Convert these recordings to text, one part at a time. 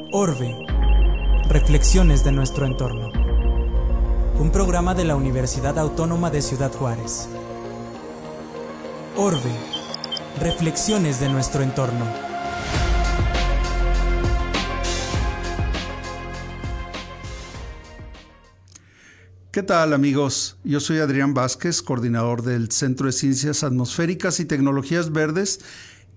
Orbe. Reflexiones de nuestro entorno. Un programa de la Universidad Autónoma de Ciudad Juárez. Orbe. Reflexiones de nuestro entorno. ¿Qué tal amigos? Yo soy Adrián Vázquez, coordinador del Centro de Ciencias Atmosféricas y Tecnologías Verdes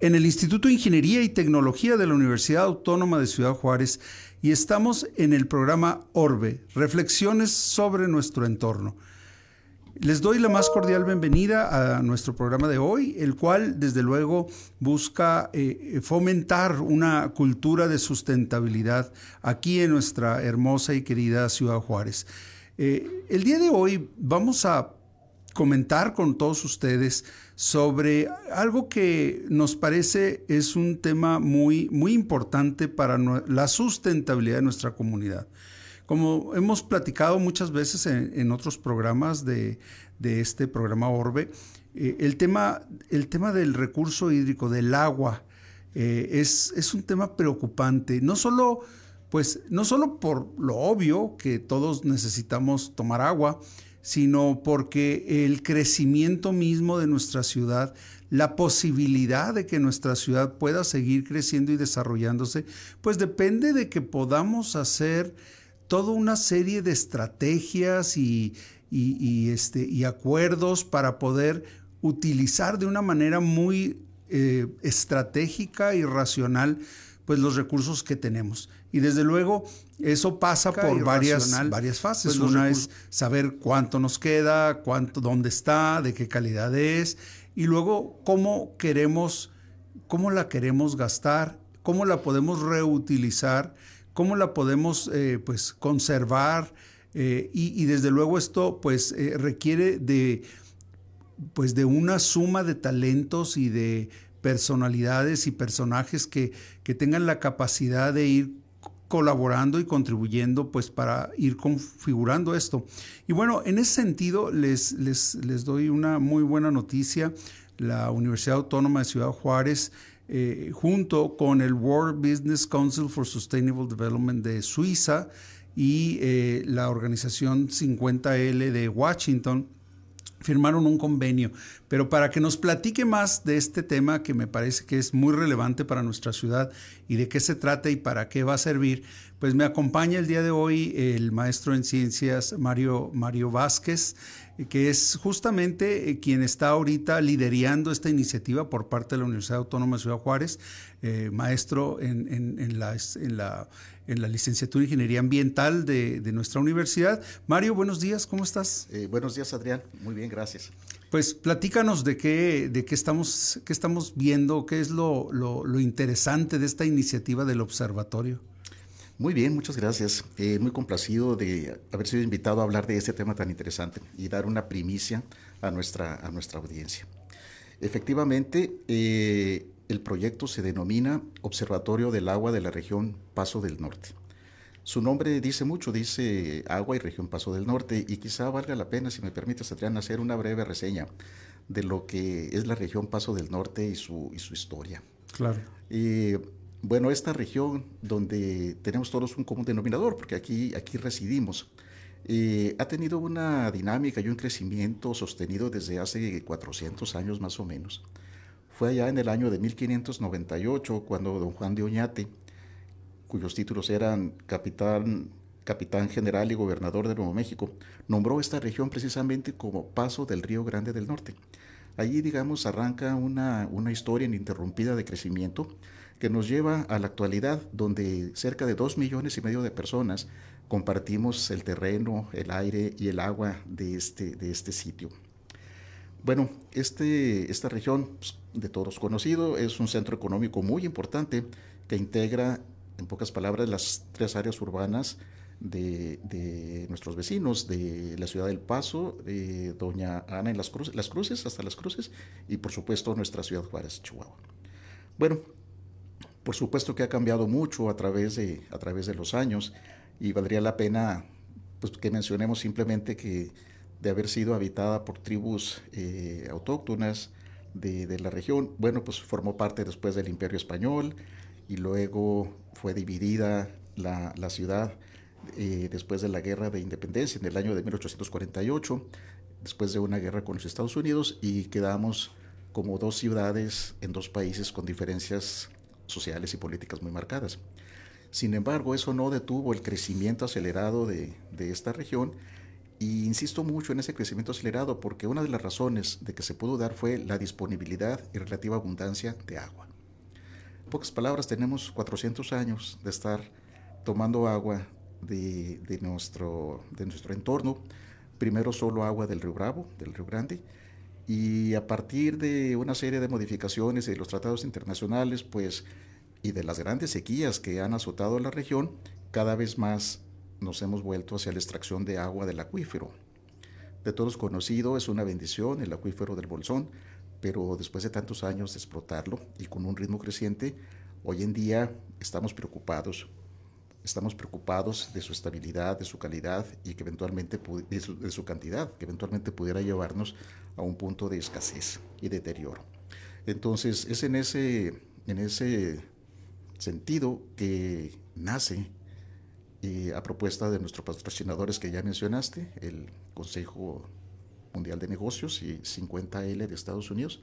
en el Instituto de Ingeniería y Tecnología de la Universidad Autónoma de Ciudad Juárez y estamos en el programa Orbe, Reflexiones sobre nuestro entorno. Les doy la más cordial bienvenida a nuestro programa de hoy, el cual desde luego busca eh, fomentar una cultura de sustentabilidad aquí en nuestra hermosa y querida Ciudad Juárez. Eh, el día de hoy vamos a comentar con todos ustedes sobre algo que nos parece es un tema muy, muy importante para la sustentabilidad de nuestra comunidad. Como hemos platicado muchas veces en, otros programas de, este programa Orbe, eh, el, tema, el tema del recurso hídrico, del agua, eh, es, es, un tema preocupante, no solo, pues, no solo por lo obvio que todos necesitamos tomar agua, sino porque el crecimiento mismo de nuestra ciudad, la posibilidad de que nuestra ciudad pueda seguir creciendo y desarrollándose, pues depende de que podamos hacer toda una serie de estrategias y, este, y acuerdos para poder utilizar de una manera muy eh, estratégica y racional pues los recursos que tenemos. Y desde luego eso pasa por varias, varias fases. Pues Una es saber cuánto nos queda, cuánto, dónde está, de qué calidad es, y luego cómo queremos, cómo la queremos gastar, cómo la podemos reutilizar, cómo la podemos eh, pues conservar. Eh, y, desde luego esto pues eh, requiere de pues de una suma de talentos y de personalidades y personajes que, que tengan la capacidad de ir colaborando y contribuyendo pues para ir configurando esto. Y bueno, en ese sentido les, les, les doy una muy buena noticia. La Universidad Autónoma de Ciudad Juárez, eh, junto con el World Business Council for Sustainable Development de Suiza y eh, la organización 50L de Washington, firmaron un convenio. Pero para que nos platique más de este tema que me parece que es muy relevante para nuestra ciudad y de qué se trata y para qué va a servir, pues me acompaña el día de hoy el maestro en ciencias Mario, Mario Vázquez, que es justamente eh, quien está ahorita liderando esta iniciativa por parte de la Universidad Autónoma de Ciudad Juárez, eh, maestro en, en, la, en la licenciatura de Ingeniería Ambiental de, de nuestra universidad. Mario, buenos días, ¿cómo estás? Eh, buenos días, Adrián. Muy bien, gracias. Pues platícanos de qué, de qué, estamos, qué estamos viendo, qué es lo, lo, lo interesante de esta iniciativa del observatorio. Muy bien, muchas gracias. Eh, muy complacido de haber sido invitado a hablar de este tema tan interesante y dar una primicia a nuestra, a nuestra audiencia. Efectivamente, eh, el proyecto se denomina Observatorio del Agua de la región Paso del Norte. Su nombre dice mucho, dice Agua y Región Paso del Norte, y quizá valga la pena, si me permites, Adrián, hacer una breve reseña de lo que es la región Paso del Norte y su, y su historia. Claro. Eh, bueno, esta región donde tenemos todos un común denominador, porque aquí, aquí residimos, eh, ha tenido una dinámica y un crecimiento sostenido desde hace 400 años más o menos. Fue allá en el año de 1598 cuando don Juan de Oñate, cuyos títulos eran capitán, general y gobernador de Nuevo México, nombró esta región precisamente como Paso del Río Grande del Norte. Allí, digamos, arranca una, una historia ininterrumpida de crecimiento que nos lleva a la actualidad, donde cerca de dos millones y medio de personas compartimos el terreno, el aire y el agua de este, de este sitio. Bueno, este, esta región, pues, de todos conocido, es un centro económico muy importante que integra, en pocas palabras, las tres áreas urbanas de, nuestros vecinos, de la ciudad del Paso, de Doña Ana en las Cruces, las Cruces, hasta las Cruces, y por supuesto nuestra ciudad Juárez, Chihuahua. Bueno, por supuesto que ha cambiado mucho a través de, a través de los años y valdría la pena pues, que mencionemos simplemente que de haber sido habitada por tribus eh, autóctonas de, la región, bueno, pues formó parte después del Imperio Español y luego fue dividida la, la ciudad eh, después de la guerra de independencia en el año de 1848, después de una guerra con los Estados Unidos y quedamos como dos ciudades en dos países con diferencias sociales y políticas muy marcadas. Sin embargo, eso no detuvo el crecimiento acelerado de, de esta región y insisto mucho en ese crecimiento acelerado porque una de las razones de que se pudo dar fue la disponibilidad y relativa abundancia de agua. En pocas palabras, tenemos 400 años de estar tomando agua de, de, nuestro, de nuestro entorno. Primero solo agua del río Bravo, del río Grande, y a partir de una serie de modificaciones de los tratados internacionales, pues, y de las grandes sequías que han azotado la región, cada vez más nos hemos vuelto hacia la extracción de agua del acuífero. De todos conocido, es una bendición el acuífero del Bolsón, pero después de tantos años de explotarlo y con un ritmo creciente, hoy en día estamos preocupados estamos preocupados de su estabilidad, de su calidad y que eventualmente de su, cantidad, que eventualmente pudiera llevarnos a un punto de escasez y deterioro. Entonces es en ese, en ese sentido que nace eh, a propuesta de nuestros patrocinadores que ya mencionaste, el Consejo Mundial de Negocios y 50L de Estados Unidos,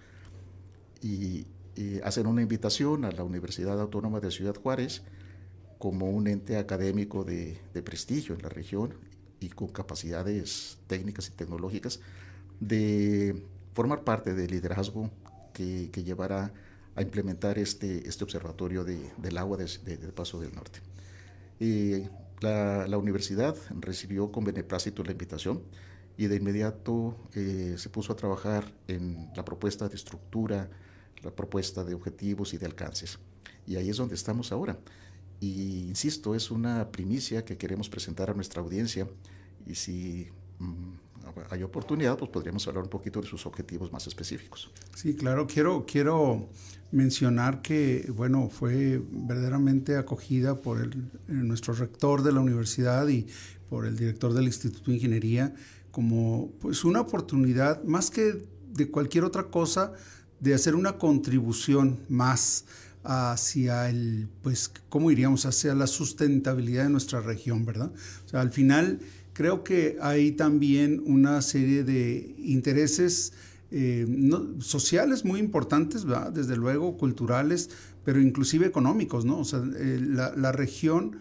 y, y hacen una invitación a la Universidad Autónoma de Ciudad Juárez, como un ente académico de, de, prestigio en la región y con capacidades técnicas y tecnológicas de formar parte del liderazgo que, que llevará a implementar este, este observatorio de, del agua del de, Paso del Norte. Y la, universidad recibió con beneplácito la invitación y de inmediato eh, se puso a trabajar en la propuesta de estructura, la propuesta de objetivos y de alcances. Y ahí es donde estamos ahora. Y insisto, es una primicia que queremos presentar a nuestra audiencia y si mm, hay oportunidad, pues podríamos hablar un poquito de sus objetivos más específicos. Sí, claro, quiero, quiero mencionar que, bueno, fue verdaderamente acogida por el, nuestro rector de la universidad y por el director del Instituto de Ingeniería como pues una oportunidad, más que de cualquier otra cosa, de hacer una contribución más hacia el, pues, ¿cómo iríamos? Hacia la sustentabilidad de nuestra región, ¿verdad? O sea, al final creo que hay también una serie de intereses eh, sociales muy importantes. Desde luego, culturales, pero inclusive económicos, ¿no? O sea, eh, la, región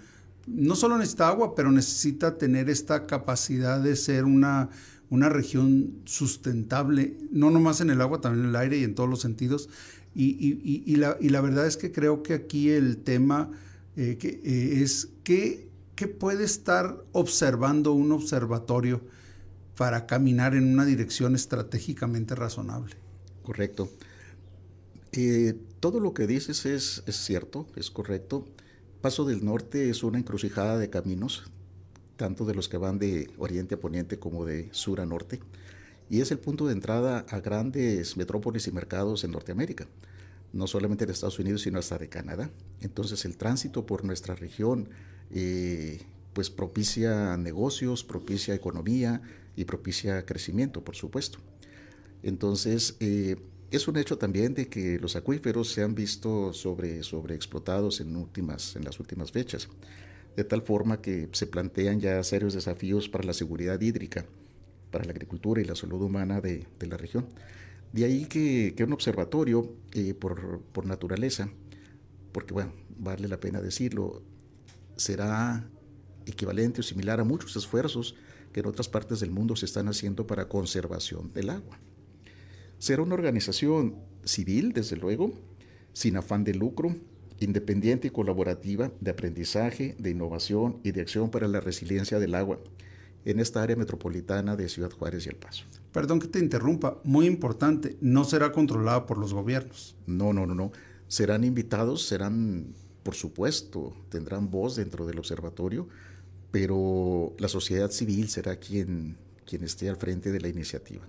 no solo necesita agua, pero necesita tener esta capacidad de ser una, una región sustentable, no nomás en el agua, también en el aire y en todos los sentidos. Y, y, y, la, y la, verdad es que creo que aquí el tema eh, que, es qué, qué puede estar observando un observatorio para caminar en una dirección estratégicamente razonable. Correcto. Eh, todo lo que dices es, es cierto, es correcto. Paso del Norte es una encrucijada de caminos, tanto de los que van de oriente a poniente como de sur a norte y es el punto de entrada a grandes metrópolis y mercados en Norteamérica, no solamente de Estados Unidos, sino hasta de Canadá. Entonces el tránsito por nuestra región eh, pues propicia negocios, propicia economía y propicia crecimiento, por supuesto. Entonces, eh, es un hecho también de que los acuíferos se han visto sobre, sobreexplotados en, últimas, en las últimas fechas, de tal forma que se plantean ya serios desafíos para la seguridad hídrica para la agricultura y la salud humana de, de la región. De ahí que, que un observatorio, eh, por, por, naturaleza, porque bueno, vale la pena decirlo, será equivalente o similar a muchos esfuerzos que en otras partes del mundo se están haciendo para conservación del agua. Será una organización civil, desde luego, sin afán de lucro, independiente y colaborativa de aprendizaje, de innovación y de acción para la resiliencia del agua en esta área metropolitana de Ciudad Juárez y El Paso. Perdón que te interrumpa, muy importante, no será controlada por los gobiernos. No, no, no, no. Serán invitados, serán, por supuesto, tendrán voz dentro del observatorio, pero la sociedad civil será quien, quien esté al frente de la iniciativa.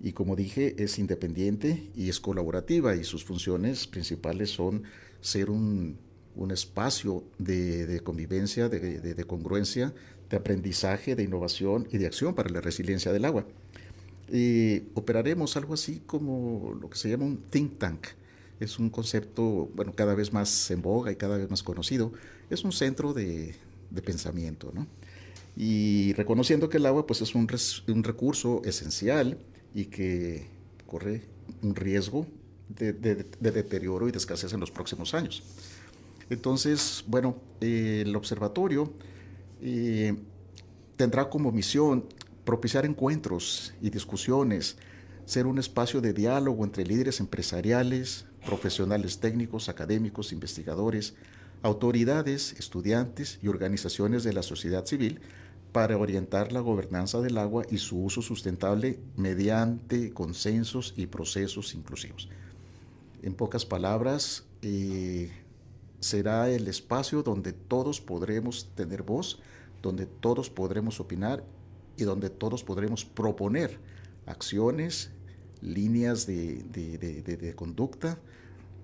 Y como dije, es independiente y es colaborativa y sus funciones principales son ser un, un espacio de, convivencia, de, congruencia, de aprendizaje, de innovación y de acción para la resiliencia del agua. Y operaremos algo así como lo que se llama un think tank, es un concepto, bueno, cada vez más en boga y cada vez más conocido, es un centro de, pensamiento, ¿no? Y reconociendo que el agua pues es un, un, recurso esencial y que corre un riesgo de, deterioro y de escasez en los próximos años. Entonces, bueno, el observatorio eh, tendrá como misión propiciar encuentros y discusiones, ser un espacio de diálogo entre líderes empresariales, profesionales técnicos, académicos, investigadores, autoridades, estudiantes y organizaciones de la sociedad civil para orientar la gobernanza del agua y su uso sustentable mediante consensos y procesos inclusivos. En pocas palabras, eh, será el espacio donde todos podremos tener voz, donde todos podremos opinar y donde todos podremos proponer acciones, líneas de, conducta,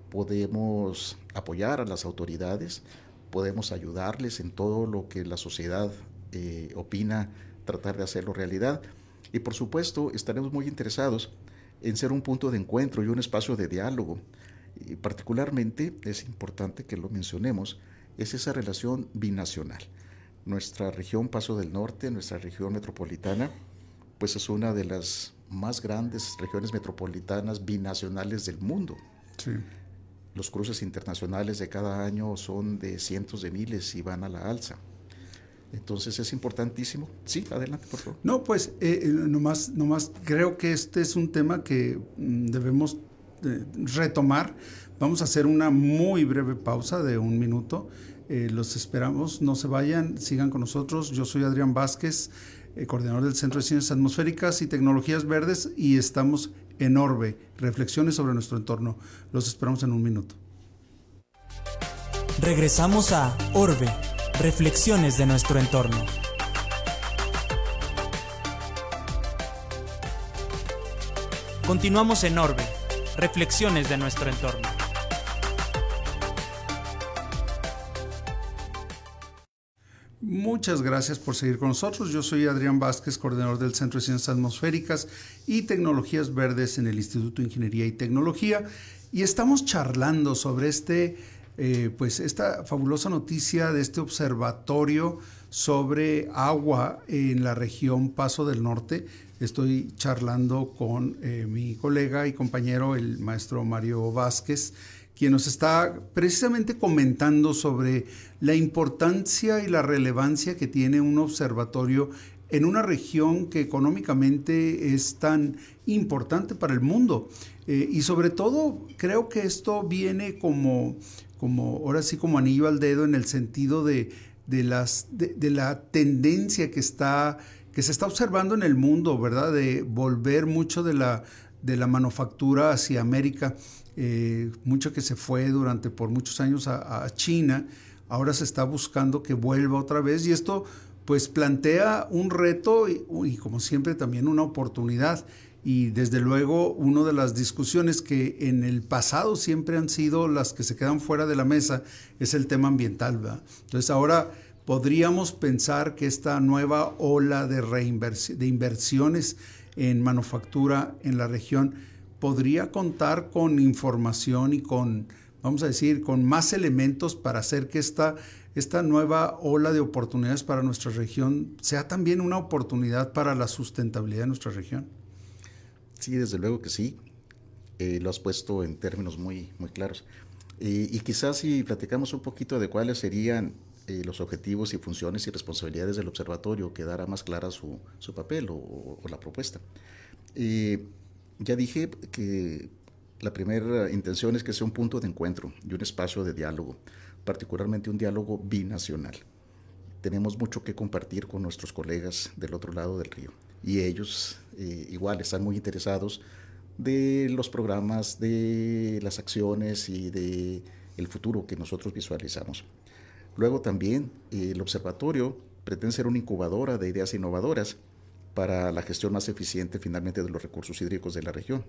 podemos apoyar a las autoridades, podemos ayudarles en todo lo que la sociedad eh, opina, tratar de hacerlo realidad. Y por supuesto, estaremos muy interesados en ser un punto de encuentro y un espacio de diálogo. Y particularmente es importante que lo mencionemos, es esa relación binacional. Nuestra región Paso del Norte, nuestra región metropolitana, pues es una de las más grandes regiones metropolitanas binacionales del mundo. Los cruces internacionales de cada año son de cientos de miles y van a la alza. Entonces es importantísimo. Sí, adelante, por favor. No, pues eh, eh, nomás, nomás creo que este es un tema que mm, debemos eh, retomar. Vamos a hacer una muy breve pausa de un minuto. los esperamos, no se vayan, sigan con nosotros. Yo soy Adrián Vázquez, coordinador del Centro de Ciencias Atmosféricas y Tecnologías Verdes y estamos en Orbe, reflexiones sobre nuestro entorno. Los esperamos en un minuto. Regresamos a Orbe Reflexiones de nuestro entorno. Continuamos en Orbe. Reflexiones de nuestro entorno. Muchas gracias por seguir con nosotros. Yo soy Adrián Vázquez, coordinador del Centro de Ciencias Atmosféricas y Tecnologías Verdes en el Instituto de Ingeniería y Tecnología y estamos charlando sobre este eh, pues esta fabulosa noticia de este observatorio sobre agua en la región Paso del Norte. Estoy charlando con eh, mi colega y compañero, el maestro Mario Vázquez, quien nos está precisamente comentando sobre la importancia y la relevancia que tiene un observatorio en una región que económicamente es tan importante para el mundo. Eh, y sobre todo creo que esto viene como como ahora sí como anillo al dedo en el sentido de, las, de, la tendencia que, está, que se está observando en el mundo, ¿verdad? De volver mucho de la, de la manufactura hacia América, eh, mucho que se fue durante por muchos años a, China, ahora se está buscando que vuelva otra vez y esto pues plantea un reto y como siempre también una oportunidad y desde luego una de las discusiones que en el pasado siempre han sido las que se quedan fuera de la mesa es el tema ambiental. ¿verdad? Entonces ahora podríamos pensar que esta nueva ola de, de inversiones en manufactura en la región podría contar con información y con, vamos a decir, con más elementos para hacer que esta, esta nueva ola de oportunidades para nuestra región sea también una oportunidad para la sustentabilidad de nuestra región. Sí, desde luego que sí. Eh, lo has puesto en términos muy, muy claros. y quizás si platicamos un poquito de cuáles serían eh, los objetivos y funciones y responsabilidades del observatorio, quedará más clara su, su papel o, la propuesta. Ya dije que la primera intención es que sea un punto de encuentro y un espacio de diálogo, particularmente un diálogo binacional. Tenemos mucho que compartir con nuestros colegas del otro lado del río y ellos eh, igual están muy interesados de los programas, de las acciones y de el futuro que nosotros visualizamos. Luego también el observatorio pretende ser una incubadora de ideas innovadoras para la gestión más eficiente finalmente de los recursos hídricos de la región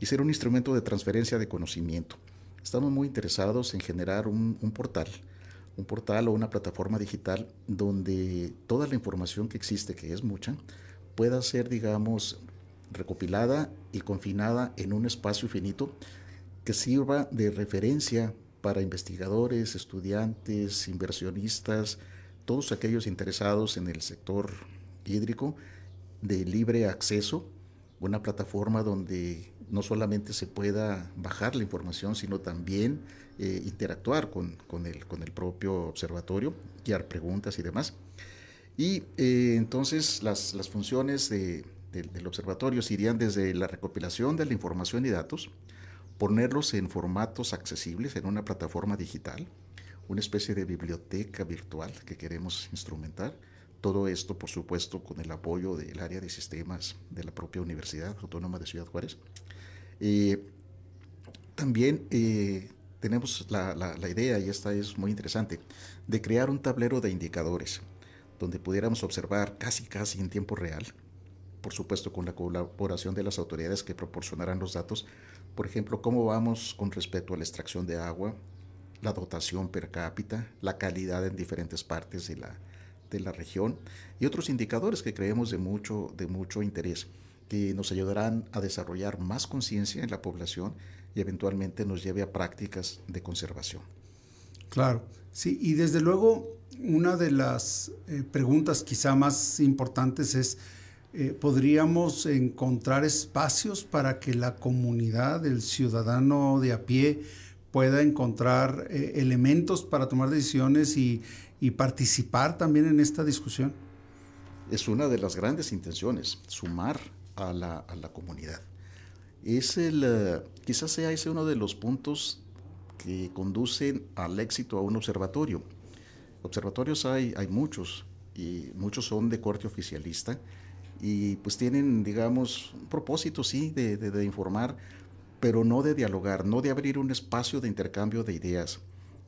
y ser un instrumento de transferencia de conocimiento. Estamos muy interesados en generar un, un portal, un portal o una plataforma digital donde toda la información que existe, que es mucha, pueda ser, digamos, recopilada y confinada en un espacio finito que sirva de referencia para investigadores, estudiantes, inversionistas, todos aquellos interesados en el sector hídrico de libre acceso, una plataforma donde no solamente se pueda bajar la información, sino también eh, interactuar con, el, con, el, propio observatorio, guiar preguntas y demás. Y eh, entonces las, las funciones del observatorio irían desde la recopilación de la información y datos, ponerlos en formatos accesibles en una plataforma digital, una especie de biblioteca virtual que queremos instrumentar. Todo esto, por supuesto, con el apoyo del área de sistemas de la propia Universidad Autónoma de Ciudad Juárez. Eh, también eh, tenemos la, la, idea, y esta es muy interesante, de crear un tablero de indicadores donde pudiéramos observar casi casi en tiempo real, por supuesto con la colaboración de las autoridades que proporcionarán los datos, por ejemplo, cómo vamos con respecto a la extracción de agua, la dotación per cápita, la calidad en diferentes partes de la, de la región y otros indicadores que creemos de mucho, de mucho interés que nos ayudarán a desarrollar más conciencia en la población y eventualmente nos lleve a prácticas de conservación. Claro, sí, y desde luego una de las eh, preguntas quizá más importantes es, eh, ¿podríamos encontrar espacios para que la comunidad, el ciudadano de a pie, pueda encontrar eh, elementos para tomar decisiones y, participar también en esta discusión? Es una de las grandes intenciones, sumar a la, a la comunidad. Es el, quizás sea ese uno de los puntos que conducen al éxito a un observatorio. Observatorios hay, hay muchos y muchos son de corte oficialista y pues tienen, digamos, un propósito, sí, de, de, informar, pero no de dialogar, no de abrir un espacio de intercambio de ideas,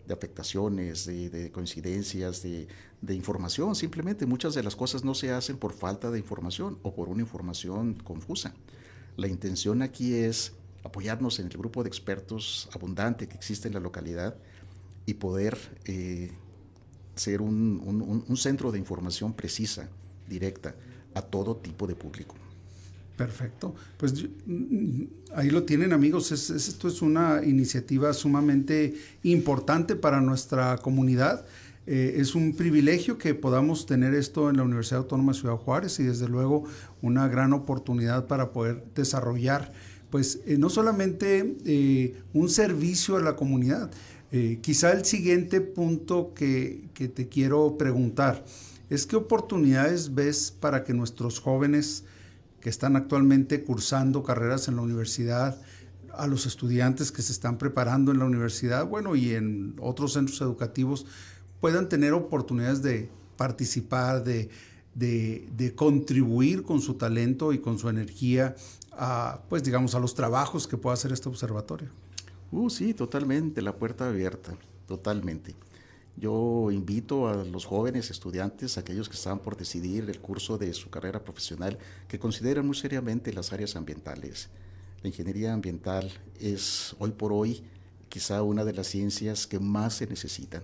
de afectaciones, de, de coincidencias, de, información. Simplemente muchas de las cosas no se hacen por falta de información o por una información confusa. La intención aquí es apoyarnos en el grupo de expertos abundante que existe en la localidad y poder eh, ser un, centro de información precisa, directa, a todo tipo de público. Perfecto. Pues mm, ahí lo tienen amigos. esto es una iniciativa sumamente importante para nuestra comunidad. Eh, es un privilegio que podamos tener esto en la Universidad Autónoma de Ciudad Juárez y desde luego una gran oportunidad para poder desarrollar pues eh, no solamente eh, un servicio a la comunidad. Quizá el siguiente punto que, te quiero preguntar es qué oportunidades ves para que nuestros jóvenes que están actualmente cursando carreras en la universidad, a los estudiantes que se están preparando en la universidad, bueno, y en otros centros educativos, puedan tener oportunidades de participar, de, de, contribuir con su talento y con su energía a, pues digamos, a los trabajos que pueda hacer este observatorio. Uh, sí, totalmente, la puerta abierta, totalmente. Yo invito a los jóvenes estudiantes, aquellos que están por decidir el curso de su carrera profesional, que consideren muy seriamente las áreas ambientales. La ingeniería ambiental es hoy por hoy quizá una de las ciencias que más se necesitan.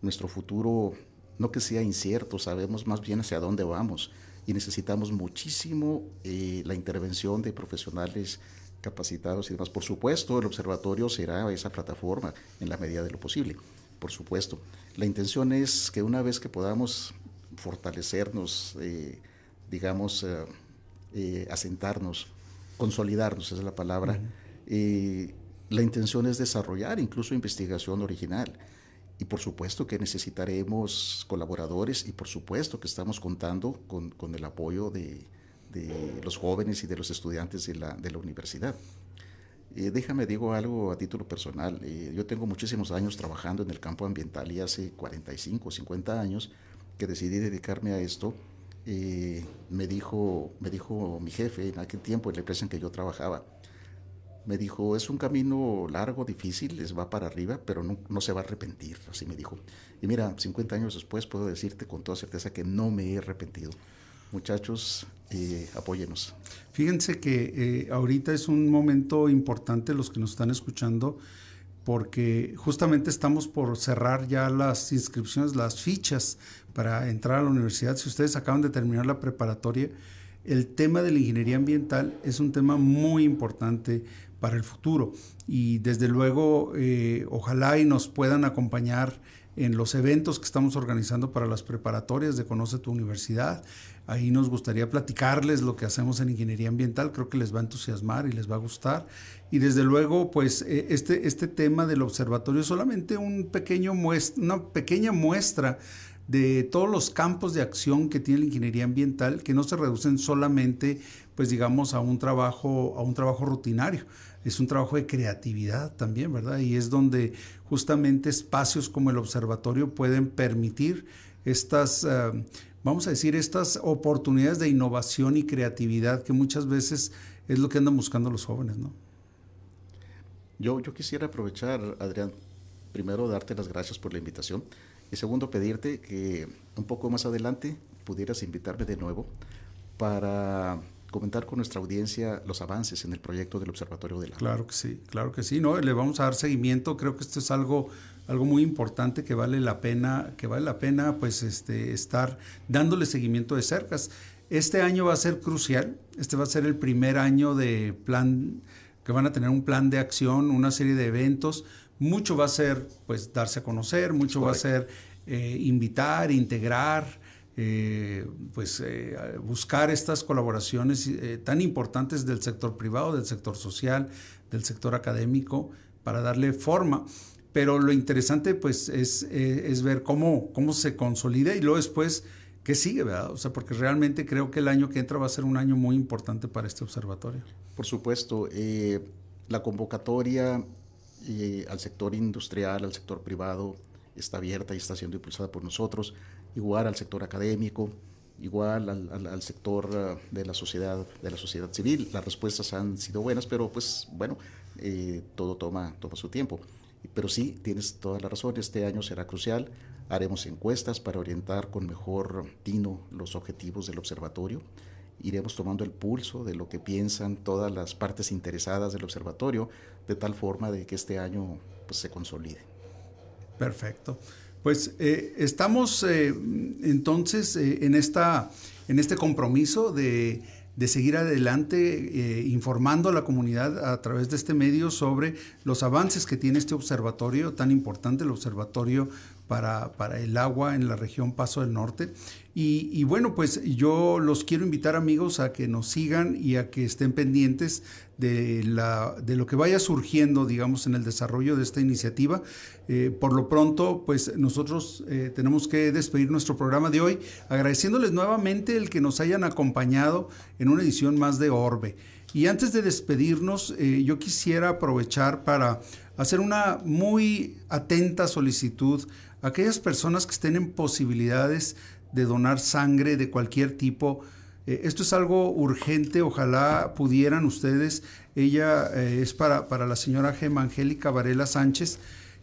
Nuestro futuro no que sea incierto, sabemos más bien hacia dónde vamos y necesitamos muchísimo eh, la intervención de profesionales capacitados y demás. Por supuesto, el observatorio será esa plataforma en la medida de lo posible, por supuesto. La intención es que una vez que podamos fortalecernos, eh, digamos, eh, asentarnos, consolidarnos, esa es la palabra, la intención es desarrollar incluso investigación original y por supuesto que necesitaremos colaboradores y por supuesto que estamos contando con, con el apoyo de, de, los jóvenes y de los estudiantes de la, de la universidad. Eh, déjame digo algo a título personal. Eh, yo tengo muchísimos años trabajando en el campo ambiental y hace 45, 50 años que decidí dedicarme a esto. Eh, me, dijo, me dijo mi jefe en aquel tiempo en la empresa en que yo trabajaba, me dijo, es un camino largo, difícil, les va para arriba, pero no, no, se va a arrepentir, así me dijo. Y mira, 50 años después puedo decirte con toda certeza que no me he arrepentido. Muchachos, apóyenos. Fíjense que eh, ahorita es un momento importante los que nos están escuchando, porque justamente estamos por cerrar ya las inscripciones, las fichas para entrar a la universidad. Si ustedes acaban de terminar la preparatoria, el tema de la ingeniería ambiental es un tema muy importante para el futuro. Y desde luego, eh, ojalá y nos puedan acompañar en los eventos que estamos organizando para las preparatorias de Conoce tu Universidad. Ahí nos gustaría platicarles lo que hacemos en ingeniería ambiental, creo que les va a entusiasmar y les va a gustar. Y desde luego, pues eh, este, este tema del observatorio es solamente un pequeño muestra, una pequeña muestra de todos los campos de acción que tiene la ingeniería ambiental, que no se reducen solamente, pues digamos, a un trabajo, a un trabajo rutinario. Es un trabajo de creatividad también, ¿verdad? Y es donde justamente espacios como el observatorio pueden permitir estas, eh, vamos a decir, estas oportunidades de innovación y creatividad que muchas veces es lo que andan buscando los jóvenes, ¿no? Yo, yo quisiera aprovechar, Adrián, primero darte las gracias por la invitación y segundo pedirte que un poco más adelante pudieras invitarme de nuevo para comentar con nuestra audiencia los avances en el proyecto del Observatorio del Agua. Claro que sí, claro que sí, ¿no? Le vamos a dar seguimiento, creo que esto es algo, algo muy importante que vale la pena, que vale la pena pues este, estar dándole seguimiento de cercas. Este año va a ser crucial, este va a ser el primer año de plan, que van a tener un plan de acción, una serie de eventos, mucho va a ser pues darse a conocer, mucho va a ser eh, invitar, integrar, eh, pues eh, buscar estas colaboraciones tan importantes del sector privado, del sector social, del sector académico, para darle forma. Pero lo interesante pues es, es ver cómo, cómo se consolida y luego después qué sigue, ¿verdad? O sea, porque realmente creo que el año que entra va a ser un año muy importante para este observatorio. Por supuesto, la convocatoria al sector industrial, al sector privado, está abierta y está siendo impulsada por nosotros, igual al sector académico, igual al, sector eh, de la sociedad de la sociedad civil. Las respuestas han sido buenas, pero pues bueno, eh, todo toma, toma su tiempo. Pero sí, tienes toda la razón, este año será crucial. Haremos encuestas para orientar con mejor tino los objetivos del observatorio iremos tomando el pulso de lo que piensan todas las partes interesadas del observatorio, de tal forma de que este año pues, se consolide. Perfecto. Pues eh, estamos eh, entonces eh, en, esta, en este compromiso de, de seguir adelante informando a la comunidad a través de este medio sobre los avances que tiene este observatorio tan importante, el Observatorio para, para el Agua en la región Paso del Norte. Y, bueno, pues yo los quiero invitar amigos a que nos sigan y a que estén pendientes de, la, de lo que vaya surgiendo, digamos, en el desarrollo de esta iniciativa. Eh, por lo pronto, pues nosotros eh, tenemos que despedir nuestro programa de hoy, agradeciéndoles nuevamente el que nos hayan acompañado en una edición más de Orbe. Y antes de despedirnos, eh, yo quisiera aprovechar para hacer una muy atenta solicitud aquellas personas que estén en posibilidades de donar sangre de cualquier tipo. Eh, esto es algo urgente, ojalá pudieran ustedes. Ella eh, es para, para, la señora Gema Angélica Varela Sánchez,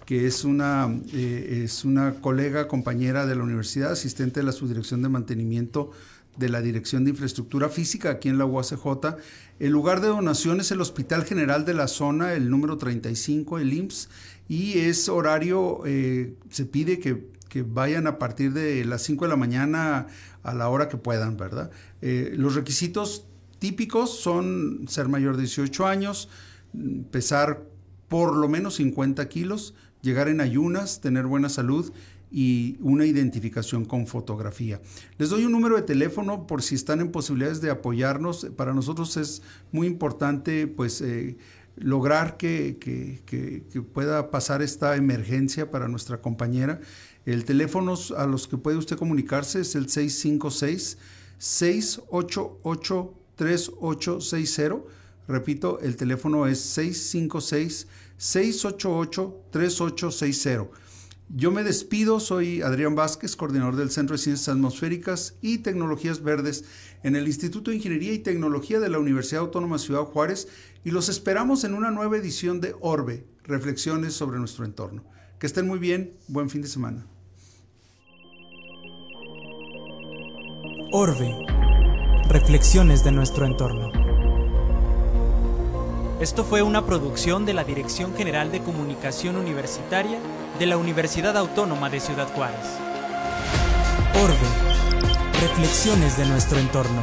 que es una, eh, es una colega, compañera de la universidad, asistente de la Subdirección de Mantenimiento de la Dirección de Infraestructura Física aquí en la UACJ. El lugar de donación es el Hospital General de la Zona, el número 35, el IMSS, y es horario, se pide que que vayan a partir de las 5 de la mañana a la hora que puedan, ¿verdad? Eh, los requisitos típicos son ser mayor de 18 años, pesar por lo menos 50 kilos, llegar en ayunas, tener buena salud y una identificación con fotografía. Les doy un número de teléfono por si están en posibilidades de apoyarnos. Para nosotros es muy importante pues eh, lograr que, que, pueda pasar esta emergencia para nuestra compañera. El teléfono a los que puede usted comunicarse es el 656-688-3860. Repito, el teléfono es 656-688-3860. Yo me despido, soy Adrián Vázquez, coordinador del Centro de Ciencias Atmosféricas y Tecnologías Verdes en el Instituto de Ingeniería y Tecnología de la Universidad Autónoma de Ciudad Juárez y los esperamos en una nueva edición de Orbe, Reflexiones sobre nuestro entorno. Que estén muy bien, buen fin de semana. Orbe. Reflexiones de nuestro entorno. Esto fue una producción de la Dirección General de Comunicación Universitaria de la Universidad Autónoma de Ciudad Juárez. Orbe. Reflexiones de nuestro entorno.